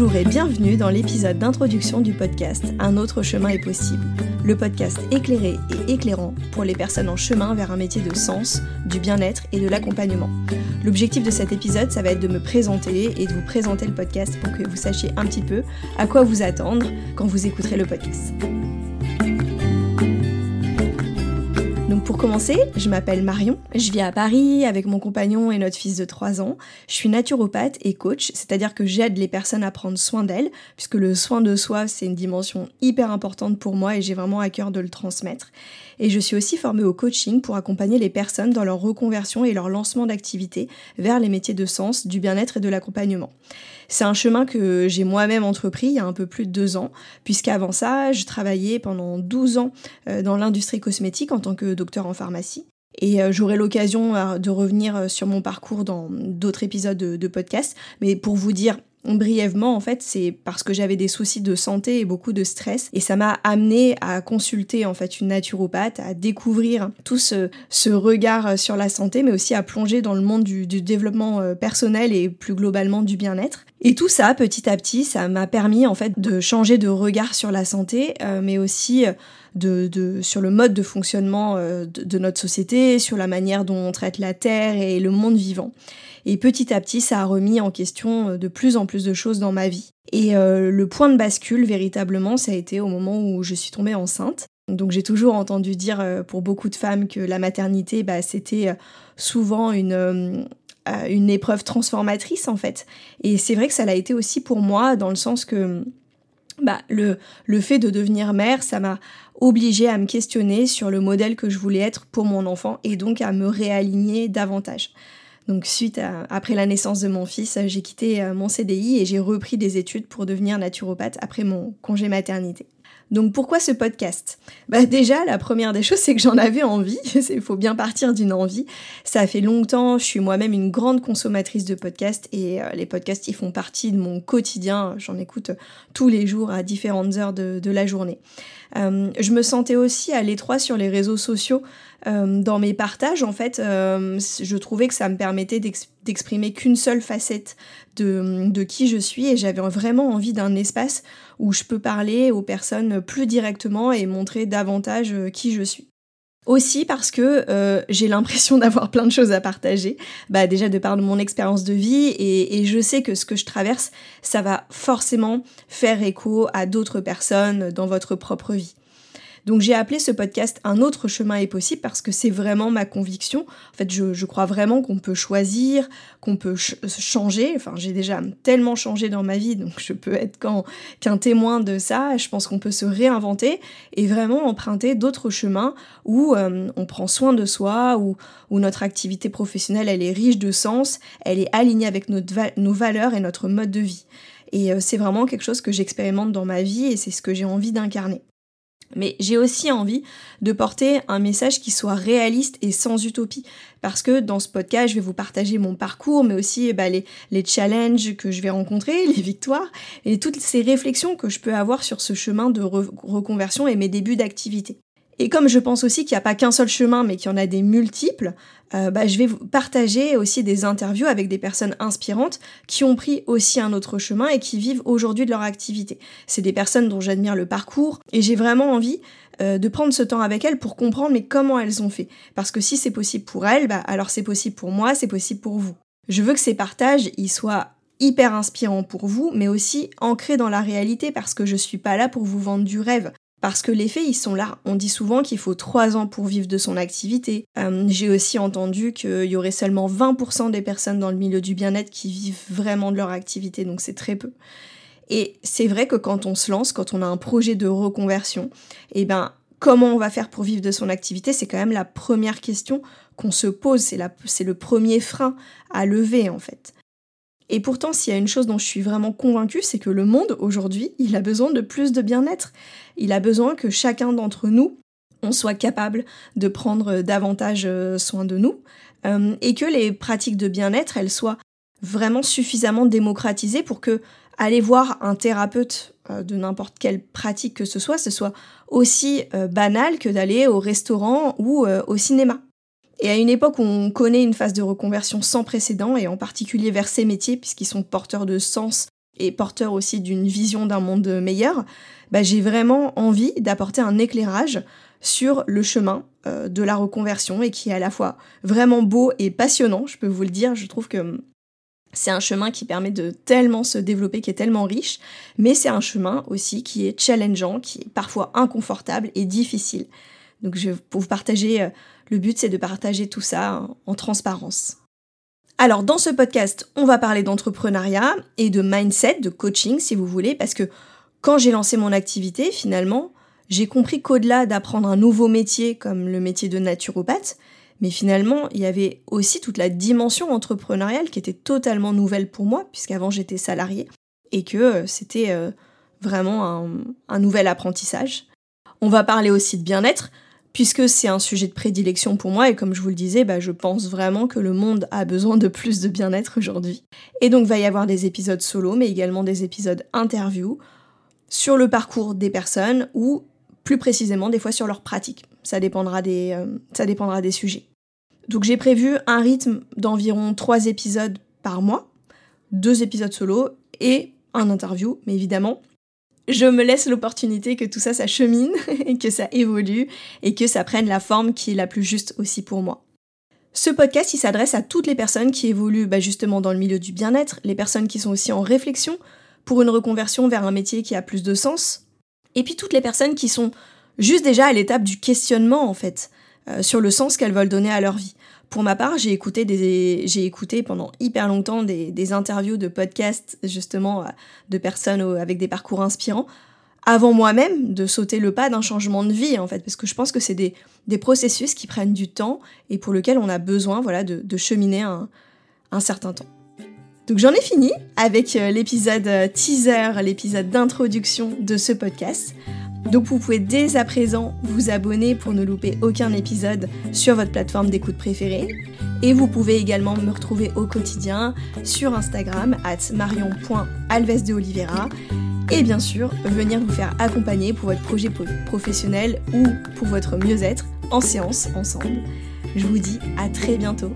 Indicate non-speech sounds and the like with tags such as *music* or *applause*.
Bonjour et bienvenue dans l'épisode d'introduction du podcast Un autre chemin est possible. Le podcast éclairé et éclairant pour les personnes en chemin vers un métier de sens, du bien-être et de l'accompagnement. L'objectif de cet épisode, ça va être de me présenter et de vous présenter le podcast pour que vous sachiez un petit peu à quoi vous attendre quand vous écouterez le podcast. Donc pour commencer, je m'appelle Marion, je vis à Paris avec mon compagnon et notre fils de 3 ans. Je suis naturopathe et coach, c'est-à-dire que j'aide les personnes à prendre soin d'elles, puisque le soin de soi, c'est une dimension hyper importante pour moi et j'ai vraiment à cœur de le transmettre. Et je suis aussi formée au coaching pour accompagner les personnes dans leur reconversion et leur lancement d'activité vers les métiers de sens, du bien-être et de l'accompagnement. C'est un chemin que j'ai moi-même entrepris il y a un peu plus de deux ans, puisqu'avant ça, je travaillais pendant 12 ans euh, dans l'industrie cosmétique en tant que docteur en pharmacie. Et euh, j'aurai l'occasion euh, de revenir sur mon parcours dans d'autres épisodes de, podcast. Mais pour vous dire brièvement, en fait, c'est parce que j'avais des soucis de santé et beaucoup de stress. Et ça m'a amené à consulter, en fait, une naturopathe, à découvrir tout ce, regard sur la santé, mais aussi à plonger dans le monde du, développement euh, personnel et plus globalement du bien-être. Et tout ça, petit à petit, ça m'a permis, en fait, de changer de regard sur la santé, euh, mais aussi euh, de, sur le mode de fonctionnement de notre société, sur la manière dont on traite la Terre et le monde vivant. Et petit à petit, ça a remis en question euh, de plus en plus de choses dans ma vie. Et euh, le point de bascule, véritablement, ça a été au moment où je suis tombée enceinte. Donc j'ai toujours entendu dire euh, pour beaucoup de femmes que la maternité, bah, c'était souvent une, une épreuve transformatrice en fait. Et c'est vrai que ça l'a été aussi pour moi, dans le sens que bah, le, le fait de devenir mère, ça m'a obligée à me questionner sur le modèle que je voulais être pour mon enfant et donc à me réaligner davantage. Donc suite à, après la naissance de mon fils, j'ai quitté euh, mon CDI et j'ai repris des études pour devenir naturopathe après mon congé maternité. Donc pourquoi ce podcast? Bah déjà, la première des choses, c'est que j'en avais envie. *laughs* Il faut bien partir d'une envie. Ça fait longtemps, je suis moi-même une grande consommatrice de podcasts et euh, les podcasts, ils font partie de mon quotidien. J'en écoute tous les jours à différentes heures de, la journée. Euh, je me sentais aussi à l'étroit sur les réseaux sociaux euh, dans mes partages, en fait, euh, je trouvais que ça me permettait d'exprimer qu'une seule facette de, de, qui je suis et j'avais vraiment envie d'un espace où je peux parler aux personnes plus directement et montrer davantage euh, qui je suis. Aussi parce que j'ai l'impression *laughs* d'avoir plein de choses à partager, bah déjà de par mon expérience de vie et, je sais que ce que je traverse, ça va forcément faire écho à d'autres personnes dans votre propre vie. Donc j'ai appelé ce podcast Un autre chemin est possible parce que c'est vraiment ma conviction. En fait, je, crois vraiment qu'on peut choisir, qu'on peut changer. Enfin, j'ai déjà tellement changé dans ma vie, donc je peux être qu'un témoin de ça. Je pense qu'on peut se réinventer et vraiment emprunter d'autres chemins où euh, on prend soin de soi, où, notre activité professionnelle, elle est riche de sens, elle est alignée avec nos valeurs et notre mode de vie. Et euh, c'est vraiment quelque chose que j'expérimente dans ma vie et c'est ce que j'ai envie d'incarner. Mais j'ai aussi envie de porter un message qui soit réaliste et sans utopie. Parce que dans ce podcast, je vais vous partager mon parcours, mais aussi bah, les, les challenges que je vais rencontrer, *laughs* les victoires, et toutes ces réflexions que je peux avoir sur ce chemin de reconversion et mes débuts d'activité. Et comme je pense aussi qu'il n'y a pas qu'un seul chemin, mais qu'il y en a des multiples, euh, bah, je vais vous partager aussi des interviews avec des personnes inspirantes qui ont pris aussi un autre chemin et qui vivent aujourd'hui de leur activité. C'est des personnes dont j'admire le parcours et j'ai vraiment envie euh, de prendre ce temps avec elles pour comprendre mais comment elles ont fait. Parce que si c'est possible pour elles, bah, alors c'est possible pour moi, c'est possible pour vous. Je veux que ces partages, ils soient hyper inspirants pour vous, mais aussi ancrés dans la réalité parce que je suis pas là pour vous vendre du rêve. Parce que les faits, ils sont là. On dit souvent qu'il faut 3 ans pour vivre de son activité. Euh, j'ai aussi entendu qu'il y aurait seulement 20% des personnes dans le milieu du bien-être qui vivent vraiment de leur activité, donc c'est très peu. Et c'est vrai que quand on se lance, quand on a un projet de reconversion, eh ben, comment on va faire pour vivre de son activité, c'est quand même la première question qu'on se pose, c'est le premier frein à lever en fait. Et pourtant, s'il y a une chose dont je suis vraiment convaincue, c'est que le monde, aujourd'hui, il a besoin de plus de bien-être. Il a besoin que chacun d'entre nous, on soit capable de prendre davantage euh, soin de nous, euh, et que les pratiques de bien-être, elles soient vraiment suffisamment démocratisées pour que aller voir un thérapeute euh, de n'importe quelle pratique que ce soit, ce soit aussi banal que d'aller au restaurant ou au cinéma. Et à une époque où on connaît une phase de reconversion sans précédent, et en particulier vers ces métiers, puisqu'ils sont porteurs de sens et porteur aussi d'une vision d'un monde meilleur, bah, j'ai vraiment envie d'apporter un éclairage sur le chemin euh, de la reconversion et qui est à la fois vraiment beau et passionnant, je peux vous le dire. Je trouve que hum, c'est un chemin qui permet de tellement se développer, qui est tellement riche, mais c'est un chemin aussi qui est challengeant, qui est parfois inconfortable et difficile. Donc je, pour vous partager, euh, le but c'est de partager tout ça en transparence. Alors dans ce podcast, on va parler d'entrepreneuriat et de mindset, de coaching si vous voulez, parce que quand j'ai lancé mon activité, finalement, j'ai compris qu'au-delà d'apprendre un nouveau métier comme le métier de naturopathe, mais finalement, il y avait aussi toute la dimension entrepreneuriale qui était totalement nouvelle pour moi, puisqu'avant j'étais salarié, et que euh, c'était euh, vraiment un, nouvel apprentissage. On va parler aussi de bien-être, puisque c'est un sujet de prédilection pour moi, et comme je vous le disais, bah, je pense vraiment que le monde a besoin de plus de bien-être aujourd'hui. Et donc, va y avoir des épisodes solo, mais également des épisodes interview sur le parcours des personnes ou plus précisément des fois sur leur pratique. Ça dépendra des, euh, ça dépendra des sujets. Donc j'ai prévu un rythme d'environ 3 épisodes par mois, deux épisodes solo et un interview, mais évidemment, je me laisse l'opportunité que tout ça, ça chemine, *laughs* et que ça évolue, et que ça prenne la forme qui est la plus juste aussi pour moi. Ce podcast, il s'adresse à toutes les personnes qui évoluent bah, justement dans le milieu du bien-être, les personnes qui sont aussi en réflexion pour une reconversion vers un métier qui a plus de sens, et puis toutes les personnes qui sont juste déjà à l'étape du questionnement en fait, euh, sur le sens qu'elles veulent donner à leur vie. Pour ma part, j'ai écouté, pendant hyper longtemps des, interviews de podcasts justement euh, de personnes avec des parcours inspirants avant moi-même de sauter le pas d'un changement de vie en fait parce que je pense que c'est des, processus qui prennent du temps et pour lesquels on a besoin voilà de, cheminer un certain temps. Donc j'en ai fini avec euh, l'épisode euh, teaser, l'épisode d'introduction de ce podcast. Donc vous pouvez dès à présent vous abonner pour ne louper aucun épisode sur votre plateforme d'écoute préférée. Et vous pouvez également me retrouver au quotidien sur Instagram at marion.alves. Et bien sûr, venir vous faire accompagner pour votre projet professionnel ou pour votre mieux-être en séance ensemble. Je vous dis à très bientôt